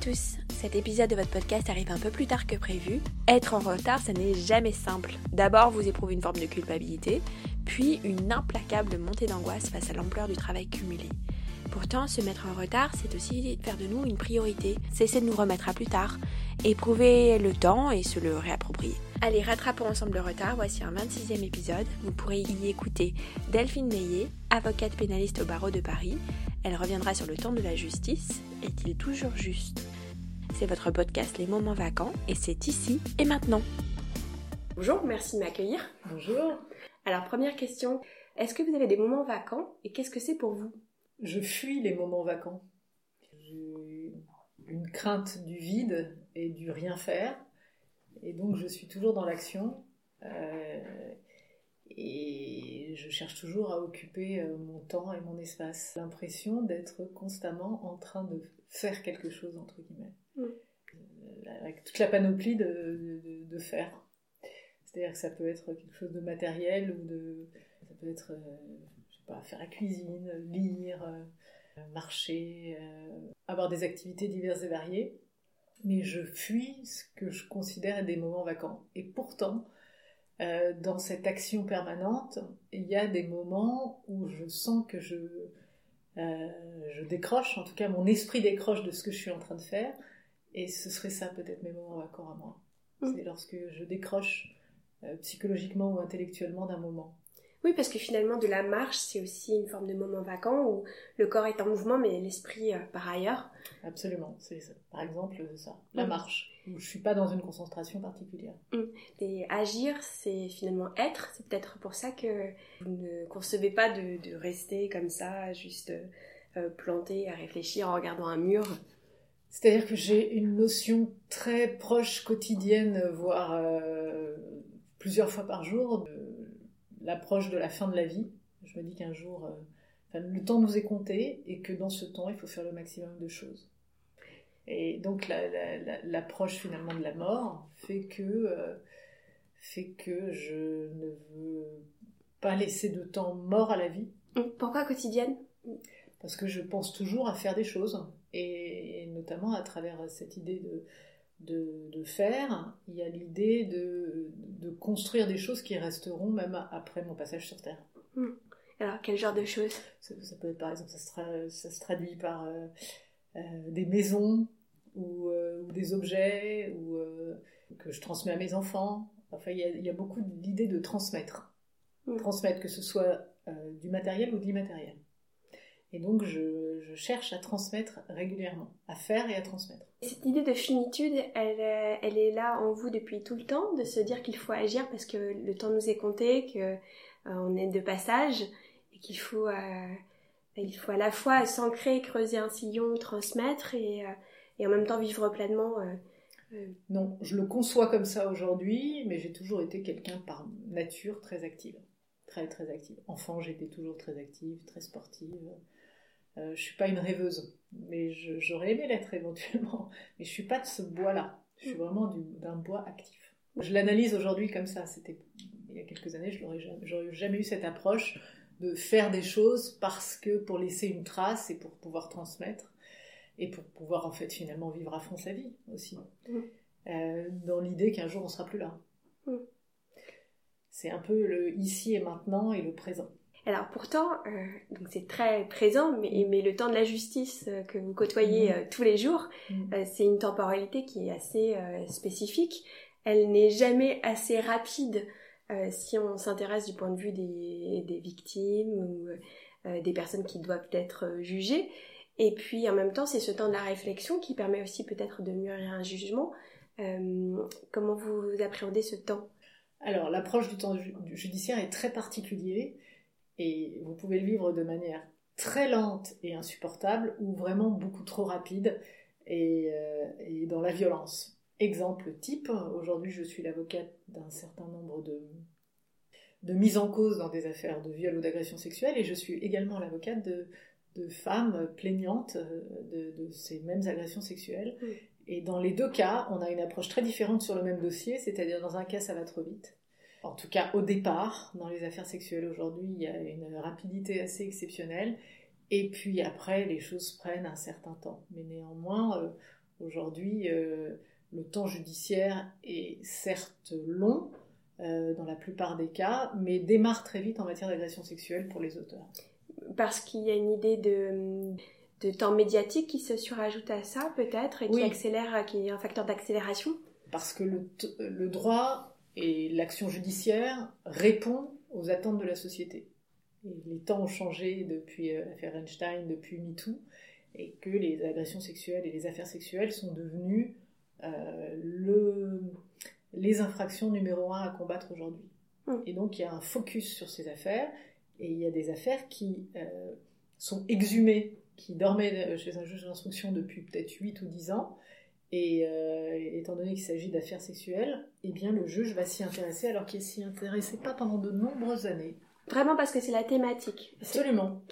tous, cet épisode de votre podcast arrive un peu plus tard que prévu. Être en retard, ça n'est jamais simple. D'abord, vous éprouvez une forme de culpabilité, puis une implacable montée d'angoisse face à l'ampleur du travail cumulé. Pourtant, se mettre en retard, c'est aussi faire de nous une priorité, cesser de nous remettre à plus tard, éprouver le temps et se le réapproprier. Allez, rattrapons ensemble le retard, voici un 26e épisode. Vous pourrez y écouter Delphine Meillet, avocate pénaliste au barreau de Paris. Elle reviendra sur le temps de la justice. Est-il toujours juste? C'est votre podcast Les Moments Vacants et c'est ici et maintenant. Bonjour, merci de m'accueillir. Bonjour. Alors, première question, est-ce que vous avez des moments vacants et qu'est-ce que c'est pour vous? Je fuis les moments vacants. J'ai une crainte du vide et du rien faire. Et donc je suis toujours dans l'action. Euh, et je cherche toujours à occuper euh, mon temps et mon espace. L'impression d'être constamment en train de faire quelque chose, entre guillemets. Mm. Euh, avec toute la panoplie de, de, faire. C'est-à-dire que ça peut être quelque chose de matériel ou de. Ça peut être, je sais pas, faire la cuisine, lire, marcher, avoir des activités diverses et variées mais je fuis ce que je considère des moments vacants. Et pourtant, euh, dans cette action permanente, il y a des moments où je sens que je, euh, je décroche, en tout cas mon esprit décroche de ce que je suis en train de faire, et ce serait ça peut-être mes moments vacants à moi. Mm. C'est lorsque je décroche euh, psychologiquement ou intellectuellement d'un moment. Oui, parce que finalement, de la marche, c'est aussi une forme de moment vacant où le corps est en mouvement, mais l'esprit euh, par ailleurs. Absolument, c'est par exemple ça, la mm. marche, je suis pas dans une concentration particulière. Mm. Et agir, c'est finalement être. C'est peut-être pour ça que vous ne concevez pas de, rester comme ça, juste euh, planté à réfléchir en regardant un mur. C'est-à-dire que j'ai une notion très proche, quotidienne, voire euh, plusieurs fois par jour, l'approche de la fin de la vie. Je me dis qu'un jour, euh, le temps nous est compté et que dans ce temps, il faut faire le maximum de choses. Et donc l'approche finalement de la mort fait que, euh, fait que je ne veux pas laisser de temps mort à la vie. Pourquoi quotidienne? Parce que je pense toujours à faire des choses, et notamment à travers cette idée de, de, faire, il y a l'idée de, de, construire des choses qui resteront même après mon passage sur Terre. Hmm. Alors, quel genre de choses? Ça, peut être par exemple, ça se, ça se traduit par euh, euh, des maisons ou, euh, ou, des objets ou, que je transmets à mes enfants. Enfin, il y a, il y a beaucoup d'idées de transmettre. Hmm. Transmettre, que ce soit du matériel ou de l'immatériel. Et donc, je, je, cherche à transmettre régulièrement, à faire et à transmettre. Cette idée de finitude, elle, euh, elle est là en vous depuis tout le temps, de se dire qu'il faut agir parce que le temps nous est compté, qu'on euh, on est de passage et qu'il faut, euh, il faut à la fois s'ancrer, creuser un sillon, transmettre et, et, en même temps vivre pleinement. Non, je le conçois comme ça aujourd'hui, mais j'ai toujours été quelqu'un par nature très active. Très, très active. Enfant, j'étais toujours très active, très sportive. Euh, je suis pas une rêveuse, mais j'aurais aimé l'être éventuellement. Mais je suis pas de ce bois-là. Je suis vraiment d'un bois actif. Je l'analyse aujourd'hui comme ça. C'était il y a quelques années, je n'aurais jamais, jamais eu cette approche de faire des choses parce que pour laisser une trace et pour pouvoir transmettre et pour pouvoir en fait finalement vivre à fond sa vie aussi. Mmh. Euh, dans l'idée qu'un jour on sera plus là. Mmh. C'est un peu le ici et maintenant et le présent. Alors pourtant, euh, donc c'est très présent, mais, mais, le temps de la justice euh, que vous côtoyez mm. euh, tous les jours, mm. c'est une temporalité qui est assez spécifique. Elle n'est jamais assez rapide si on s'intéresse du point de vue des, des victimes ou des personnes qui doivent être jugées. Et puis en même temps, c'est ce temps de la réflexion qui permet aussi peut-être de mûrir un jugement. comment vous appréhendez ce temps? Alors l'approche du temps judiciaire est très particulier et vous pouvez le vivre de manière très lente et insupportable ou vraiment beaucoup trop rapide et, euh, dans la violence. Exemple type, aujourd'hui je suis l'avocate d'un certain nombre de, de mises en cause dans des affaires de viol ou d'agression sexuelle et je suis également l'avocate de, femmes plaignantes euh, de, ces mêmes agressions sexuelles. Et dans les deux cas, on a une approche très différente sur le même dossier, c'est-à-dire dans un cas ça va trop vite en tout cas au départ, dans les affaires sexuelles aujourd'hui, il y a une rapidité assez exceptionnelle. Et puis après, les choses prennent un certain temps. Mais néanmoins, euh, Aujourd'hui, le temps judiciaire est certes long dans la plupart des cas, mais démarre très vite en matière d'agression sexuelle pour les auteurs. Parce qu'il y a une idée de de temps médiatique qui se surajoute à ça peut-être et qui accélère, qui est un facteur d'accélération Parce que le, le droit et l'action judiciaire répond aux attentes de la société. les temps ont changé depuis euh, l'affaire Einstein, depuis MeToo, et que les agressions sexuelles et les affaires sexuelles sont devenues euh, le, les infractions numéro un à combattre aujourd'hui. Hum. Et donc il y a un focus sur ces affaires, et il y a des affaires qui euh, sont exhumées qui dormait chez un juge d'instruction depuis peut-être 8 ou 10 ans. Et euh, étant donné qu'il s'agit d'affaires sexuelles, eh bien le juge va s'y intéresser alors qu'il s'y intéressait pas pendant de nombreuses années. Vraiment parce que c'est la thématique. Absolument.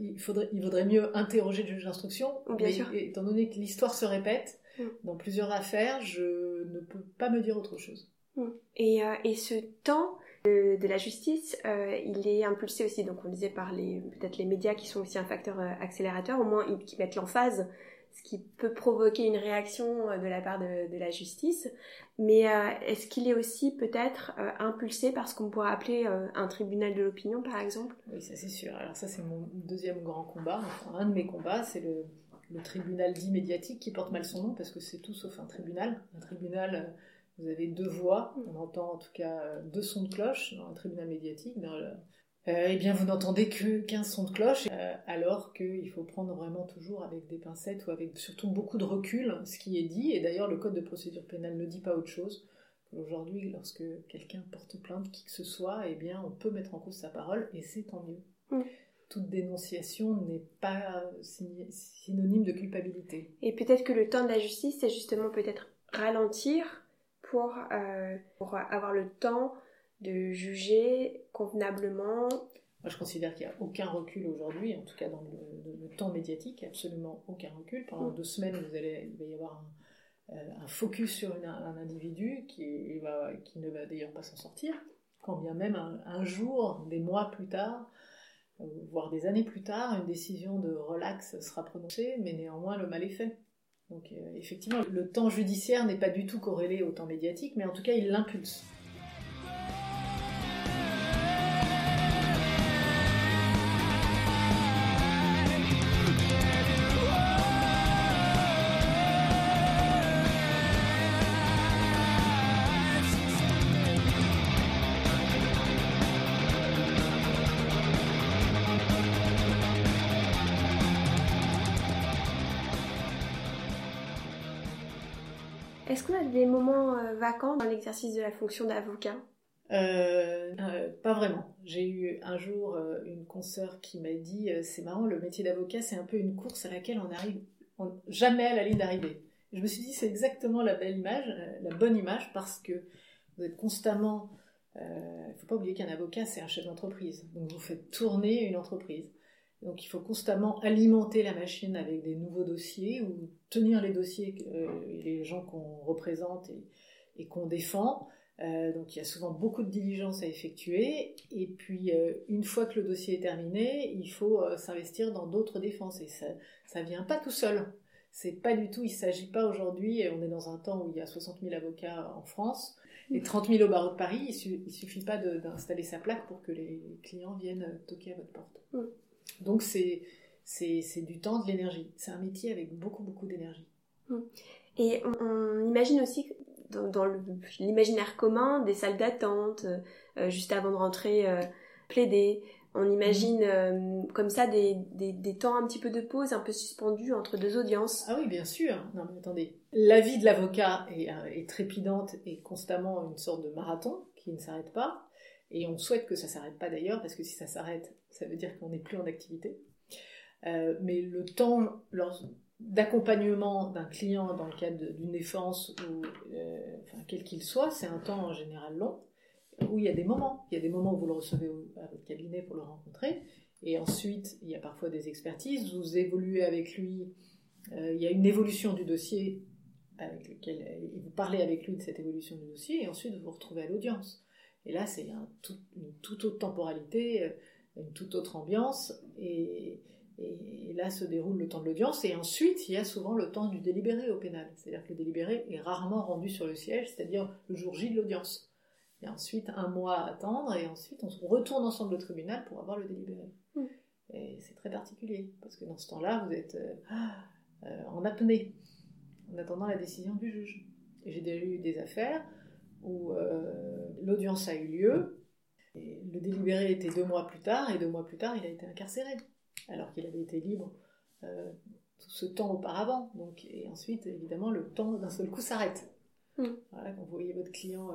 il, faudrait, il vaudrait mieux interroger le juge d'instruction. Bien sûr. Étant donné que l'histoire se répète mm. dans plusieurs affaires, je ne peux pas me dire autre chose. Mm. Et, euh, et ce temps de, la justice, euh, il est impulsé aussi, donc on disait par les peut-être les médias qui sont aussi un facteur euh, accélérateur, au moins qui mettent l'emphase, ce qui peut provoquer une réaction euh, de la part de, la justice. Mais est-ce qu'il est aussi peut-être impulsé par ce qu'on pourrait appeler un tribunal de l'opinion, par exemple? Oui, ça c'est sûr. Alors ça c'est mon deuxième grand combat. un de mes combats, c'est le, le, tribunal dit médiatique qui porte mal son nom parce que c'est tout sauf un tribunal. Un tribunal vous avez deux voix, on entend en tout cas deux sons de cloche dans un tribunal médiatique. Euh, eh bien, vous n'entendez que 15 sons de cloche, euh, alors qu'il faut prendre vraiment toujours avec des pincettes ou avec surtout beaucoup de recul ce qui est dit. Et d'ailleurs, le code de procédure pénale ne dit pas autre chose. Aujourd'hui, lorsque quelqu'un porte plainte, qui que ce soit, eh bien, on peut mettre en cause sa parole et c'est tant mieux. Mm. Toute dénonciation n'est pas synonyme de culpabilité. Et peut-être que le temps de la justice, c'est justement peut-être ralentir pour, euh, pour avoir le temps de juger convenablement moi, je considère qu'il n'y a aucun recul aujourd'hui, en tout cas dans le, temps médiatique, absolument aucun recul. Pendant mm. deux semaines, vous allez, il va y avoir un, euh, focus sur un individu qui, va, qui ne va d'ailleurs pas s'en sortir, quand bien même un, jour, des mois plus tard, euh, voire des années plus tard, une décision de relax sera prononcée, mais néanmoins le mal est fait. Donc euh, effectivement, le temps judiciaire n'est pas du tout corrélé au temps médiatique, mais en tout cas, il l'impulse. Euh, dans l'exercice de la fonction d'avocat? Euh, euh, pas vraiment. J'ai eu un jour une consoeur qui m'a dit c'est marrant, le métier d'avocat c'est un peu une course à laquelle on arrive jamais à la ligne d'arrivée. Je me suis dit c'est exactement la belle image, la bonne image parce que vous êtes constamment. Il ne faut pas oublier qu'un avocat c'est un chef d'entreprise, donc vous faites tourner une entreprise. Donc il faut constamment alimenter la machine avec des nouveaux dossiers ou tenir les dossiers, euh, les gens qu'on représente qu'on défend. Euh, donc il y a souvent beaucoup de diligence à effectuer. Et puis euh, une fois que le dossier est terminé, il faut s'investir dans d'autres défenses. Et ça ça vient pas tout seul. C'est pas du tout. Il s'agit pas aujourd'hui. On est dans un temps où il y a 60 000 avocats en France et 30 000 au barreau de Paris. Il, ne suffit pas d'installer sa plaque pour que les clients viennent toquer à votre porte. Mm. Donc c'est c'est du temps, de l'énergie. C'est un métier avec beaucoup beaucoup d'énergie. Hmm. Et on, imagine aussi dans, l'imaginaire commun des salles d'attente euh, juste avant de rentrer euh, plaider. On imagine euh, comme ça des, des, temps un petit peu de pause, un peu suspendus entre deux audiences. Ah oui, bien sûr. Non mais attendez, la vie de l'avocat est, est trépidante et constamment une sorte de marathon qui ne s'arrête pas. Et on souhaite que ça s'arrête pas d'ailleurs, parce que si ça s'arrête, ça veut dire qu'on n'est plus en activité. Euh, mais le temps d'accompagnement d'un client dans le cadre d'une défense, ou, euh, quel qu'il soit, c'est un temps en général long, où il y a des moments. Il y a des moments où vous le recevez à votre cabinet pour le rencontrer, et ensuite il y a parfois des expertises, vous évoluez avec lui, euh, il y a une évolution du dossier avec lequel vous parlez avec lui de cette évolution du dossier, et ensuite vous vous retrouvez à l'audience. Et là, c'est une toute autre temporalité, euh, une toute autre ambiance. Et, Et, là se déroule le temps de l'audience, et ensuite il y a souvent le temps du délibéré au pénal. C'est-à-dire que le délibéré est rarement rendu sur le siège, c'est-à-dire le jour J de l'audience. Et ensuite un mois à attendre, et ensuite on retourne ensemble au tribunal pour avoir le délibéré. Mm. Et c'est très particulier, parce que dans ce temps-là, vous êtes euh, euh, en apnée, en attendant la décision du juge. Et j'ai déjà eu des affaires où euh, l'audience a eu lieu, et le délibéré était deux mois plus tard, et deux mois plus tard, il a été incarcéré, alors qu'il avait été libre tout ce temps auparavant. Donc, et ensuite, évidemment, le temps d'un seul coup s'arrête. Mm. Voilà, quand vous voyez votre client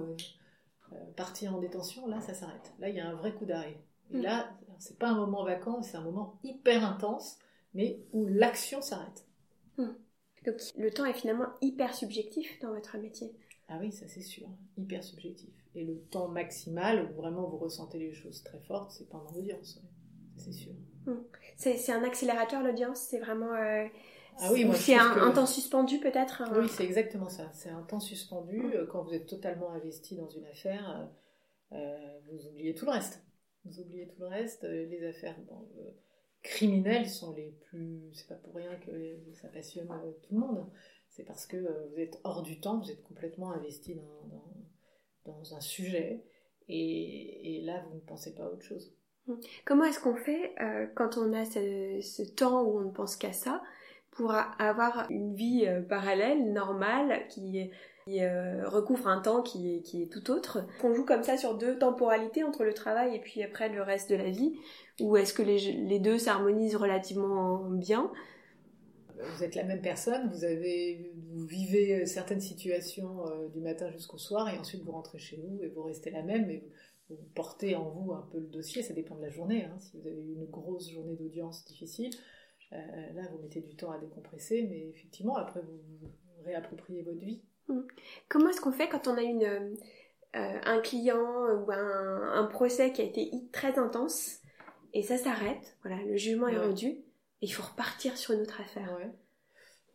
partir en détention, là, ça s'arrête. Là, il y a un vrai coup d'arrêt. Et mm. là, c'est pas un moment vacant, c'est un moment hyper intense, mais où l'action s'arrête. Hmm. Donc le temps est finalement hyper subjectif dans votre métier. Ah oui, ça c'est sûr, hyper subjectif. Et le temps maximal où vraiment vous ressentez les choses très fortes, c'est pendant l'audience, c'est sûr. C'est un accélérateur l'audience, c'est vraiment. Euh, ah oui, c'est un, temps suspendu peut-être. Oui, c'est exactement ça. C'est un temps suspendu hmm. quand vous êtes totalement investi dans une affaire. Euh, vous oubliez tout le reste. Vous oubliez tout le reste. Euh, les affaires euh, criminelles sont les plus. C'est pas pour rien que ça passionne euh, tout le monde. C'est parce que vous êtes hors du temps, vous êtes complètement investi dans, dans, un sujet. Et, et, là, vous ne pensez pas à autre chose. Comment est-ce qu'on fait quand on a ce, temps où on ne pense qu'à ça pour avoir une vie parallèle, normale, qui euh, recouvre un temps qui est, tout autre? On joue comme ça sur deux temporalités entre le travail et puis après le reste de la vie, ou est-ce que les, deux s'harmonisent relativement bien? Vous êtes la même personne, vous vivez certaines situations euh, du matin jusqu'au soir et ensuite vous rentrez chez vous et vous restez la même portez en vous un peu le dossier, ça dépend de la journée. Hein. Si vous avez une grosse journée d'audience difficile, euh, là vous mettez du temps à décompresser, mais effectivement après vous, vous réappropriez votre vie. Mm. Comment est-ce qu'on fait quand on a une, euh, un client ou un, procès qui a été très intense et ça s'arrête, voilà, le jugement est rendu, et il faut repartir sur une autre affaire?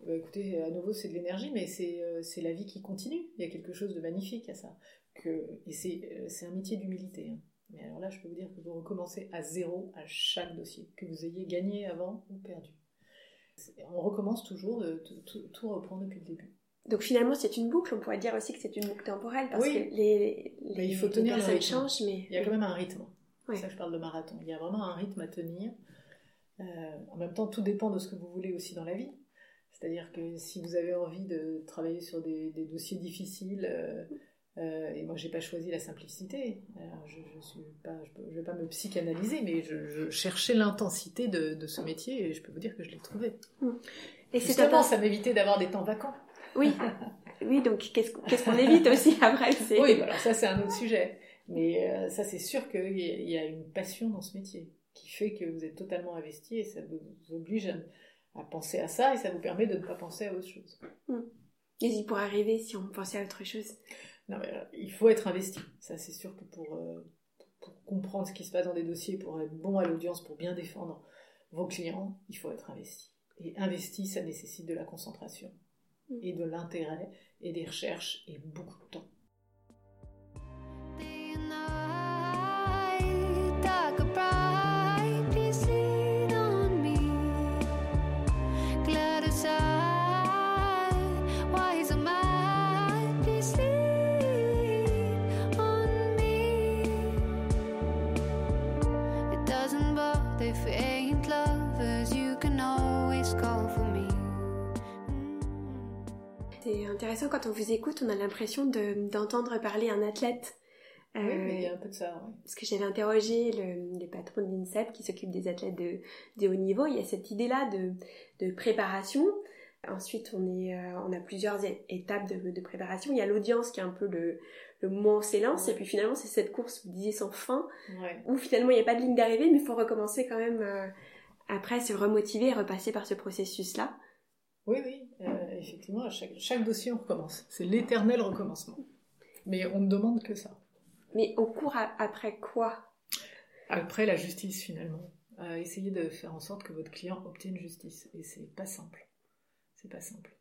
Bah, écoutez, à nouveau, c'est de l'énergie, mais euh, c'est la vie qui continue. Il y a quelque chose de magnifique à ça. Que, et c'est euh, un métier d'humilité. Hein. Mais alors là, je peux vous dire que vous recommencez à zéro à chaque dossier, que vous ayez gagné avant ou perdu. On recommence toujours, tout reprend depuis le début. Donc finalement, c'est une boucle. On pourrait dire aussi que c'est une boucle temporelle parce que les, les, il faut tenir personnes changent, mais il y a quand même un rythme. C'est ça que je parle de marathon. Il y a vraiment un rythme à tenir. Euh, en même temps, tout dépend de ce que vous voulez aussi dans la vie. C'est-à-dire que si vous avez envie de travailler sur des, dossiers difficiles, euh, euh, et moi j'ai pas choisi la simplicité. Alors, je, je suis pas, je, vais pas me psychanalyser, mais je, cherchais l'intensité de, ce métier et je peux vous dire que je l'ai trouvé. Mmh. Et Justement, ça m'évitait d'avoir des temps vacants. Oui, oui donc qu'est-ce qu'on évite aussi après Oui, alors ça c'est un autre sujet. Mais euh, ça c'est sûr qu'il y, a une passion dans ce métier qui fait que vous êtes totalement investi et ça vous oblige à, penser à ça et ça vous permet de ne pas penser à autre chose. Hmm. Et pourrait arriver si on pensait à autre chose Non, mais, euh, il faut être investi. Ça c'est sûr que pour, euh, pour comprendre ce qui se passe dans des dossiers, pour être bon à l'audience, pour bien défendre vos clients, il faut être investi. Et investi, ça nécessite de la concentration et de l'intérêt et des recherches et beaucoup de temps. Intéressant quand on vous écoute, on a l'impression d'entendre parler un athlète. oui, mais il y a un peu de ça. Parce que j'avais interrogé le, les patrons de l'INSEP qui s'occupent des athlètes de, de, haut niveau. Il y a cette idée-là de, de, préparation. Ensuite, on, est, euh, on a plusieurs étapes de, de préparation. Il y a l'audience qui est un peu le, le moment où on s'élance. Et puis finalement, c'est cette course, vous disiez, sans fin, où finalement, il n'y a pas de ligne d'arrivée, mais il faut recommencer quand même euh, après, se remotiver et repasser par ce processus-là. Oui, oui, effectivement, chaque, chaque dossier, on recommence. C'est l'éternel recommencement. Mais on ne demande que ça. Mais au cours après quoi? Après la justice, finalement. Euh, essayez de faire en sorte que votre client obtienne justice. Et c'est pas simple. C'est pas simple.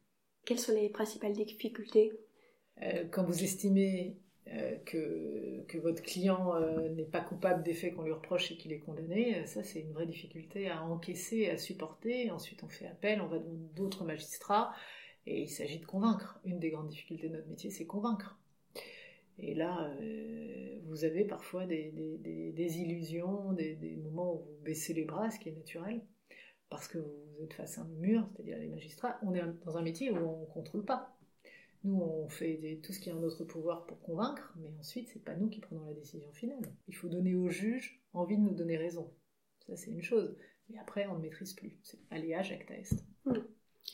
Quelles sont les principales difficultés? Euh, Quand vous estimez euh, que, que, votre client n'est pas coupable des faits qu'on lui reproche et qu'il est condamné, ça c'est une vraie difficulté à encaisser, à supporter. Ensuite on fait appel, on va devant d'autres magistrats et il s'agit de convaincre. Une des grandes difficultés de notre métier c'est convaincre. Et là, vous avez parfois des, illusions, des, moments où vous baissez les bras, ce qui est naturel, parce que vous êtes face à un mur, c'est-à-dire les magistrats. On est dans un métier où on ne contrôle pas. Nous, on fait tout ce qui est en notre pouvoir pour convaincre, mais ensuite, c'est pas nous qui prenons la décision finale. Il faut donner au juge envie de nous donner raison. Ça, c'est une chose. Mais après, on ne maîtrise plus. C'est aléa, jacta est. Hmm.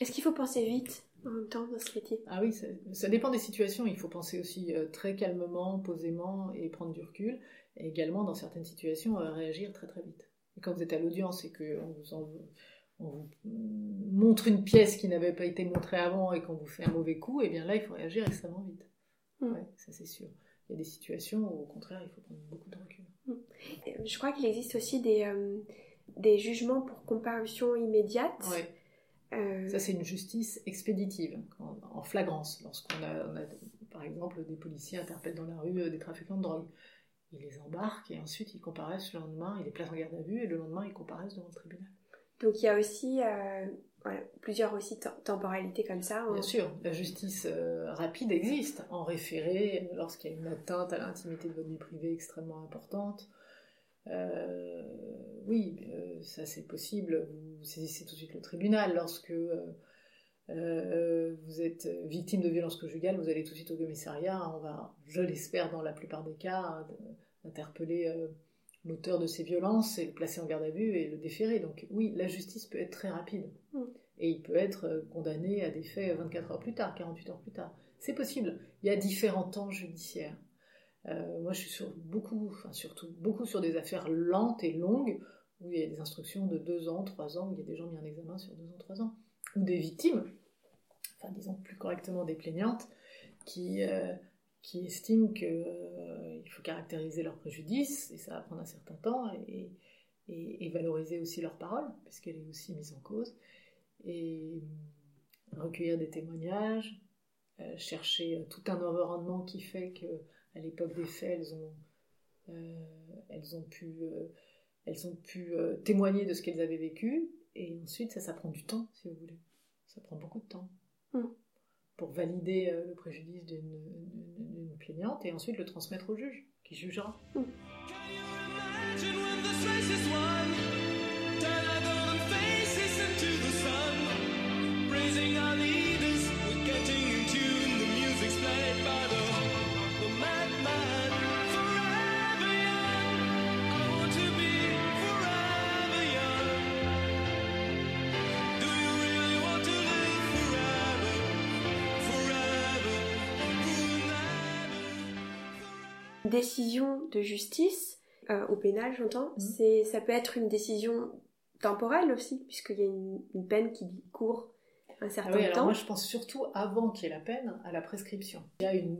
Est-ce qu'il faut penser vite en même temps dans ce métier? Ah oui, ça, dépend des situations. Il faut penser aussi euh, très calmement, posément et prendre du recul. Et également, dans certaines situations, euh, réagir très très vite. Et quand vous êtes à l'audience et qu'on vous en on vous montre une pièce qui n'avait pas été montrée avant et qu'on vous fait un mauvais coup, et eh bien là, il faut réagir extrêmement vite. Mm. ça c'est sûr. Il y a des situations où, au contraire, il faut prendre beaucoup de recul. Mm. Je crois qu'il existe aussi des, euh, des jugements pour comparution immédiate. Ouais. Euh, ça, c'est une justice expéditive, en, flagrance. Lorsqu'on a, par exemple, des policiers interpellent dans la rue euh, des trafiquants de drogue. Ils les embarquent et ensuite ils comparaissent le lendemain, ils les placent en garde à vue et le lendemain ils comparaissent devant le tribunal. Donc il y a aussi euh, plusieurs aussi temporalités comme ça. Hein. Bien sûr, la justice euh, rapide existe en référé lorsqu'il y a une atteinte à l'intimité de votre vie privée extrêmement importante. Euh, oui, ça c'est possible. Vous saisissez tout de suite le tribunal lorsque vous êtes victime de violence conjugale, vous allez tout de suite au commissariat. On va, je l'espère, dans la plupart des cas, interpeller l'auteur de ces violences et le placer en garde à vue et le déférer. Donc oui, la justice peut être très rapide. Mm. Et il peut être euh, condamné à des faits 24 heures plus tard, 48 heures plus tard. C'est possible. Il y a différents temps judiciaires. Euh, moi, je suis sur beaucoup, enfin surtout beaucoup sur des affaires lentes et longues, où il y a des instructions de 2 ans, 3 ans, où il y a des gens mis en examen sur 2 ans, 3 ans. Ou des victimes, enfin disons plus correctement des plaignantes, qui... Euh, qui estiment qu'il euh, faut caractériser leur préjudice, et ça va prendre un certain temps, et, valoriser aussi leur parole, puisqu'elle est aussi mise en cause, et recueillir des témoignages, euh, chercher tout un environnement qui fait qu'à l'époque des faits, elles ont, euh, elles ont pu, elles ont pu témoigner de ce qu'elles avaient vécu, et ensuite ça, ça prend du temps, si vous voulez. Ça prend beaucoup de temps. Mmh pour valider euh, le préjudice d'une plaignante et ensuite le transmettre au juge qui jugera. Mm. Décision de justice, euh, au pénal j'entends, mhm. c'est ça peut être une décision temporelle aussi, puisqu'il y a une, peine qui court un certain ah oui, alors Moi je pense surtout avant qu'il y ait la peine, à la prescription. Il y a une,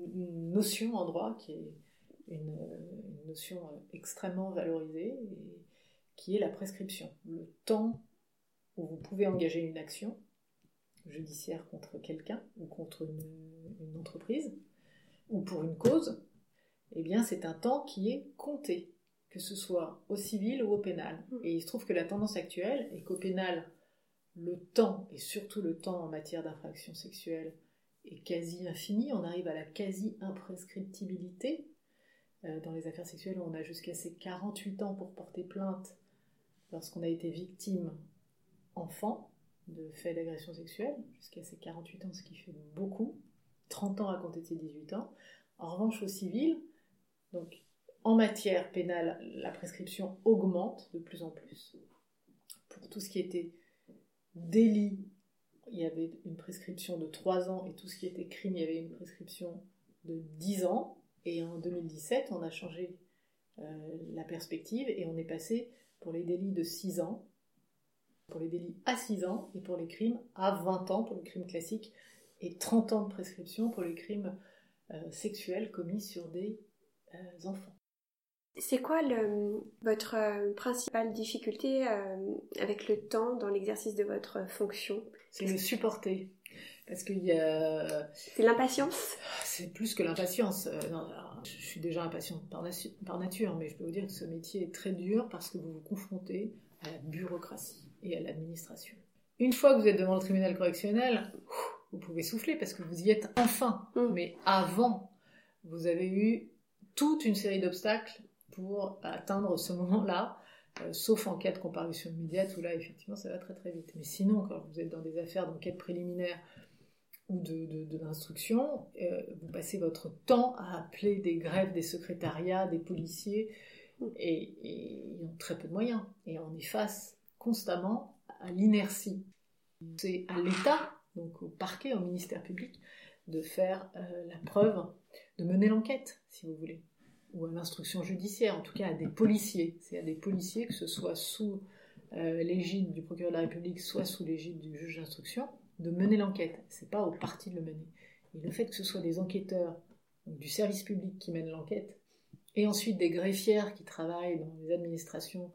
notion en droit qui est une, notion euh, extrêmement valorisée, qui est la prescription. Le temps où vous pouvez engager une action judiciaire contre quelqu'un ou contre une entreprise ou pour une cause, eh bien c'est un temps qui est compté, que ce soit au civil ou au pénal. Mm. Et il se trouve que la tendance actuelle est qu'au pénal, le temps, et surtout le temps en matière d'infraction sexuelle, est quasi infini. On arrive à la quasi-imprescriptibilité. Euh, dans les affaires sexuelles, on a jusqu'à ces 48 ans pour porter plainte lorsqu'on a été victime enfant de faits d'agression sexuelle, jusqu'à ces 48 ans, ce qui fait beaucoup. 30 ans à compter de ses 18 ans. En revanche, au civil, donc, en matière pénale, la prescription augmente de plus en plus. Pour tout ce qui était délit, il y avait une prescription de 3 ans et tout ce qui était crime, il y avait une prescription de 10 ans. Et en 2017, on a changé euh, la perspective et on est passé pour les délits de 6 ans, pour les délits à 6 ans et pour les crimes à 20 ans, pour les crimes classiques, et 30 ans de prescription pour les crimes euh, sexuels commis sur des enfants. C'est quoi le, votre euh, principale difficulté euh, avec le temps dans l'exercice de votre fonction? C'est le supporter. Parce qu'il y a. C'est l'impatience? C'est plus que l'impatience. Euh, je suis déjà impatiente par, par, nature, mais je peux vous dire que ce métier est très dur parce que vous vous confrontez à la bureaucratie et à l'administration. Une fois que vous êtes devant le tribunal correctionnel, vous pouvez souffler parce que vous y êtes enfin. Mm. Mais avant, vous avez eu toute une série d'obstacles pour atteindre ce moment-là, euh, sauf en cas de comparution immédiate où là, effectivement, ça va très très vite. Mais sinon, quand vous êtes dans des affaires d'enquête préliminaire ou de, de, l'instruction, euh, vous passez votre temps à appeler des grèves des secrétariats, des policiers, et, ils ont très peu de moyens. Et on est face constamment à l'inertie. C'est à l'État, donc au parquet, au ministère public, de faire euh, la preuve, de mener l'enquête, si vous voulez, ou à l'instruction judiciaire, en tout cas à des policiers. C'est à des policiers, que ce soit sous euh, l'égide du procureur de la République, soit sous l'égide du juge d'instruction, de mener l'enquête. C'est pas au parti de le mener. Et le fait que ce soit des enquêteurs du service public qui mènent l'enquête, et ensuite des greffières qui travaillent dans les administrations,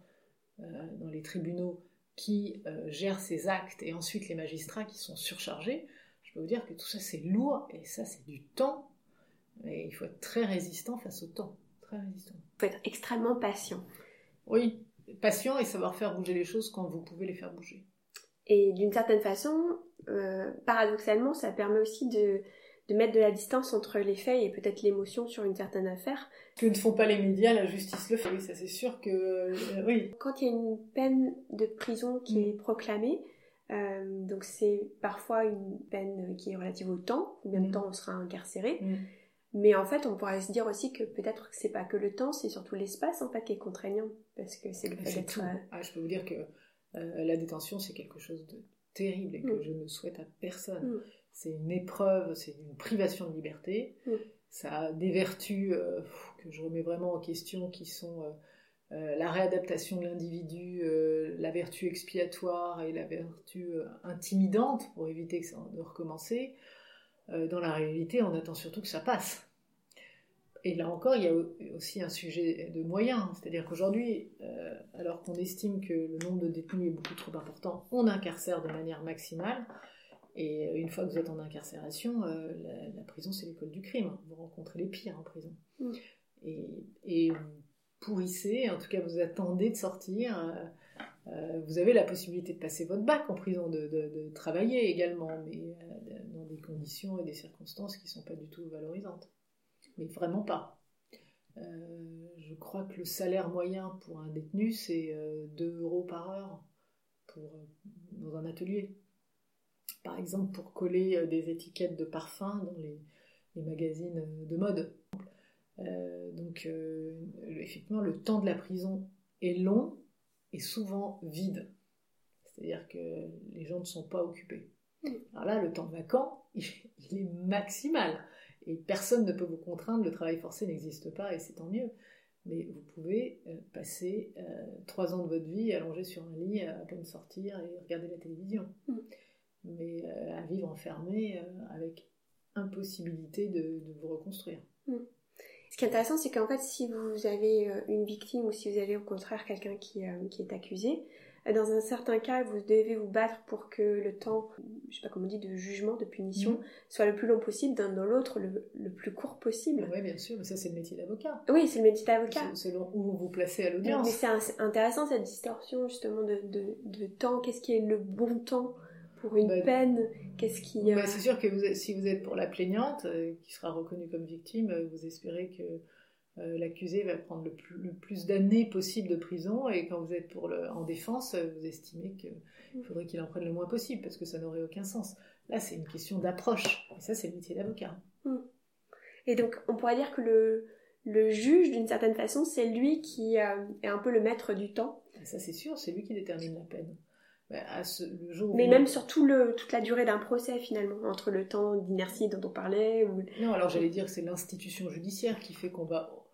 euh, dans les tribunaux, qui euh, gèrent ces actes, et ensuite les magistrats qui sont surchargés, je peux vous dire que tout ça c'est lourd, et ça c'est du temps, et il faut être très résistant face au temps. Très résistant. Il faut être extrêmement patient. Oui, patient et savoir faire bouger les choses quand vous pouvez les faire bouger. Et d'une certaine façon, euh, paradoxalement, ça permet aussi de, mettre de la distance entre les faits et peut-être l'émotion sur une certaine affaire. Que ne font pas les médias, la justice le fait. Oui, ça c'est sûr que euh, oui. Quand il y a une peine de prison qui est proclamée, euh, donc c'est parfois une peine qui est relative au temps, combien de mm. temps on sera incarcéré. Mm. Mais en fait, on pourrait se dire aussi que peut-être que c'est pas que le temps, c'est surtout l'espace en fait qui est contraignant, parce que c'est le fait d'être. Ah, je peux vous dire que la détention c'est quelque chose de terrible et que mm. je ne souhaite à personne. Mm. C'est une épreuve, c'est une privation de liberté. Mm. Ça a des vertus euh, que je remets vraiment en question qui sont euh, euh, la réadaptation de l'individu, la vertu expiatoire et la vertu intimidante pour éviter que ça de recommencer. Dans la réalité, on attend surtout que ça passe. Et là encore, il y a aussi un sujet de moyens. C'est-à-dire qu'aujourd'hui, euh, alors qu'on estime que le nombre de détenus est beaucoup trop important, on incarcère de manière maximale. Et une fois que vous êtes en incarcération, euh, la, prison, c'est l'école du crime. Vous rencontrez les pires en prison. Mm. Et, vous pourrissez, en tout cas, vous attendez de sortir. Euh, vous avez la possibilité de passer votre bac en prison, de, travailler également, mais dans des conditions et des circonstances qui ne sont pas du tout valorisantes mais vraiment pas. Euh, je crois que le salaire moyen pour un détenu, c'est 2 euh, euros par heure pour, euh, dans un atelier. Par exemple, pour coller des étiquettes de parfum dans les, magazines de mode. donc, effectivement, le temps de la prison est long et souvent vide. C'est-à-dire que les gens ne sont pas occupés. Mmh. Alors là, le temps vacant, il est maximal. Et personne ne peut vous contraindre, le travail forcé n'existe pas et c'est tant mieux. Mais vous pouvez euh, passer euh, trois ans de votre vie allongé sur un lit, à peine sortir et regarder la télévision. Mm. Mais euh, à vivre enfermé avec impossibilité de, vous reconstruire. Mm. Ce qui est intéressant, c'est qu'en fait, si vous avez une victime ou si vous avez au contraire quelqu'un qui, qui est accusé, dans un certain cas, vous devez vous battre pour que le temps, je sais pas comment on dit, de jugement, de punition, mhm. soit le plus long possible, dans l'autre, le, plus court possible. Oui, bien sûr, mais ça c'est le métier d'avocat. Oui, c'est le métier d'avocat. Selon où vous vous placez à l'audience. Mais c'est intéressant cette distorsion justement de, de, temps. Qu'est-ce qui est le bon temps pour une bah, peine Qu'est-ce qui... Bah, c'est sûr que si vous êtes pour la plaignante, euh, qui sera reconnue comme victime, euh, vous espérez que euh, l'accusé va prendre le plus, d'années possible de prison et quand vous êtes pour le, en défense, vous estimez qu'il faudrait qu'il en prenne le moins possible parce que ça n'aurait aucun sens. Là, c'est une question d'approche. Et ça, c'est le métier d'avocat. Hmm. Et donc, on pourrait dire que le, le juge, d'une certaine façon, c'est lui qui euh, est un peu le maître du temps. Ça, c'est sûr, c'est lui qui détermine la peine. Mais même sur le, toute la durée d'un procès finalement, entre le temps d'inertie dont on parlait. Ou... Non, alors j'allais dire que c'est l'institution judiciaire qui fait qu'on va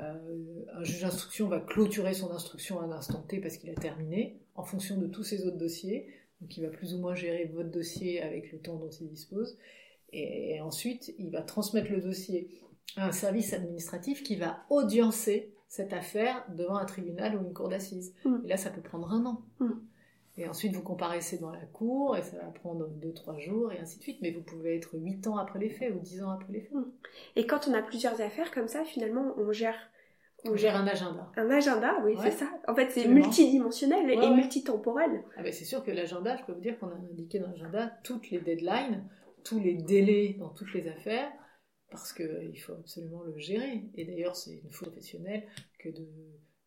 euh, un juge d'instruction va clôturer son instruction à un instant T parce qu'il a terminé, en fonction de tous ses autres dossiers. Donc il va plus ou moins gérer votre dossier avec le temps dont il dispose. Et, ensuite, il va transmettre le dossier à un service administratif qui va audiencer cette affaire devant un tribunal ou une cour d'assises. Mm. Et là, ça peut prendre un an. Mm. Et ensuite, vous comparaissez dans la cour, et ça va prendre 2-3 jours, et ainsi de suite. Mais vous pouvez être 8 ans après les faits ou 10 ans après les faits. Et quand on a plusieurs affaires comme ça, finalement, on gère on gère un agenda. Un agenda, oui, c'est ça. En fait, c'est multidimensionnel et multitemporel. Ah ben, c'est sûr que l'agenda, je peux vous dire qu'on a indiqué dans l'agenda toutes les deadlines, tous les délais dans toutes les affaires, parce qu'il faut absolument le gérer. Et d'ailleurs, c'est une faute professionnelle que de,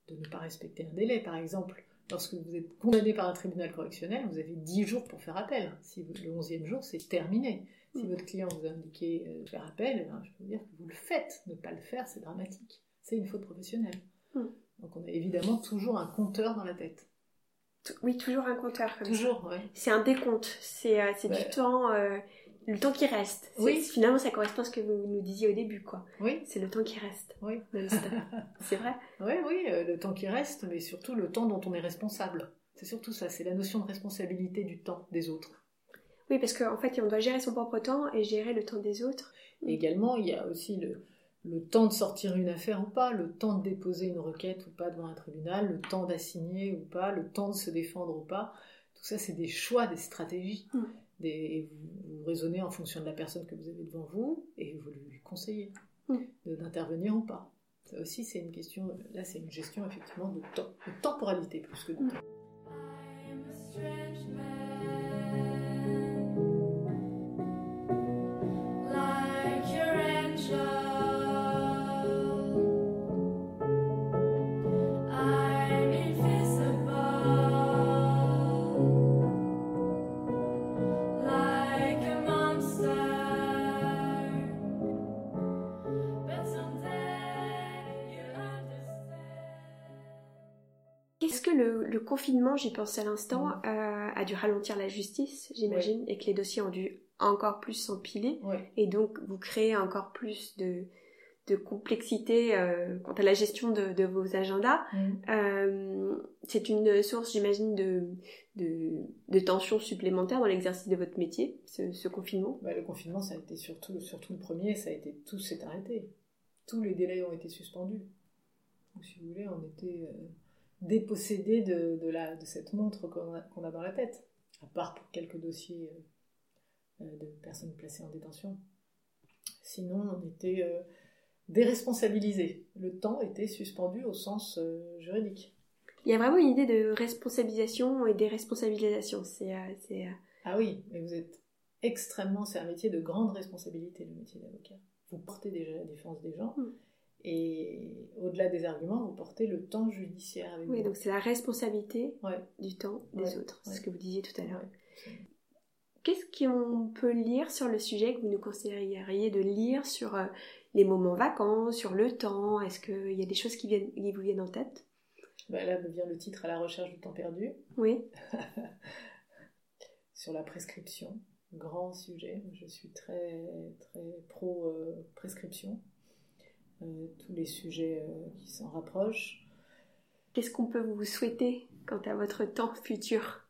de, ne pas respecter un délai. Par exemple, lorsque vous êtes condamné par un tribunal correctionnel, vous avez 10 jours pour faire appel. Si le 11e jour, c'est terminé. Si mm. votre client vous a indiqué euh, faire appel, eh ben, je peux vous dire que vous le faites. Ne pas le faire, c'est dramatique c'est une faute professionnelle. Hmm. Donc on a évidemment toujours un compteur dans la tête. Oui, toujours un compteur. toujours, oui. C'est un décompte. C'est euh, du temps, euh, le temps qui reste. Oui. Finalement, ça correspond à ce que vous nous disiez au début, quoi. Oui. C'est le temps qui reste. Oui. c'est vrai. Oui, oui, euh, le temps qui reste, mais surtout le temps dont on est responsable. C'est surtout ça. C'est la notion de responsabilité du temps des autres. Oui, parce qu'en fait, on doit gérer son propre temps et gérer le temps des autres. également, il y a aussi le, le temps de sortir une affaire ou pas, le temps de déposer une requête ou pas devant un tribunal, le temps d'assigner ou pas, le temps de se défendre ou pas. Tout ça, c'est des choix, des stratégies. Mm. Des, vous, raisonnez en fonction de la personne que vous avez devant vous et vous lui conseillez mm. d'intervenir ou pas. Ça aussi, c'est une question, là, c'est une gestion effectivement de, temps, de temporalité plus que de mm. temps. Confinement, j'y pense à l'instant, mm. euh, a dû ralentir la justice, j'imagine, et que les dossiers ont dû encore plus s'empiler. Et donc, vous créez encore plus de, complexité euh, quant à la gestion de, vos agendas. Mm. Euh, c'est une source, j'imagine, de, de, tensions supplémentaires dans l'exercice de votre métier, ce, confinement bah, Le confinement, ça a été surtout, surtout le premier, ça a été tout s'est arrêté. Tous les délais ont été suspendus. Donc, si vous voulez, on était dépossédé de, de, la, de cette montre qu'on a, dans la tête, à part pour quelques dossiers euh, euh, de personnes placées en détention. Sinon, on était euh, déresponsabilisé. Le temps était suspendu au sens juridique. Il y a vraiment une idée de responsabilisation et déresponsabilisation. C'est, Ah oui, mais vous êtes extrêmement. C'est un métier de grande responsabilité, le métier d'avocat. Vous portez déjà la défense des gens. Hmm. Et au-delà des arguments, vous portez le temps judiciaire avec oui, donc c'est la responsabilité du temps des autres, c'est ce que vous disiez tout à l'heure. Qu'est-ce qu'on peut lire sur le sujet que vous nous conseilleriez de lire sur euh, les moments vacants, sur le temps? Est-ce qu'il y a des choses qui, viennent, qui vous viennent en tête? Bah Là me vient le titre À la recherche du temps perdu. Oui. sur la prescription, grand sujet. Je suis très, très pro-prescription. Euh, tous les sujets euh, qui s'en rapprochent. Qu'est-ce qu'on peut vous souhaiter quant à votre temps futur?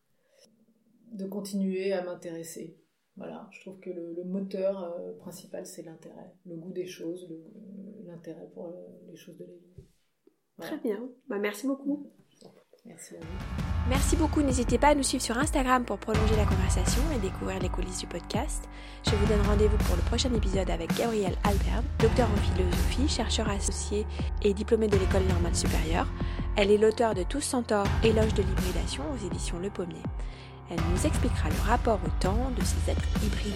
De continuer à m'intéresser. Voilà, je trouve que le, moteur euh, principal, c'est l'intérêt, le goût des choses, l'intérêt pour les choses de la vie. Très bien, bah, merci beaucoup. Merci beaucoup, n'hésitez pas à nous suivre sur Instagram pour prolonger la conversation et découvrir les coulisses du podcast. Je vous donne rendez-vous pour le prochain épisode avec Gabrielle Albert, docteur en philosophie, chercheur associé et diplômée de l'école normale supérieure. Elle est l'auteur de Tous Centaures, éloge de l'hybridation aux éditions Le Pommier. Elle nous expliquera le rapport au temps de ces êtres hybrides.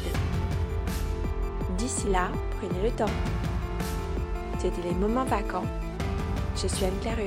D'ici là, prenez le temps. C'était les moments vacants. Je suis Anne-Claire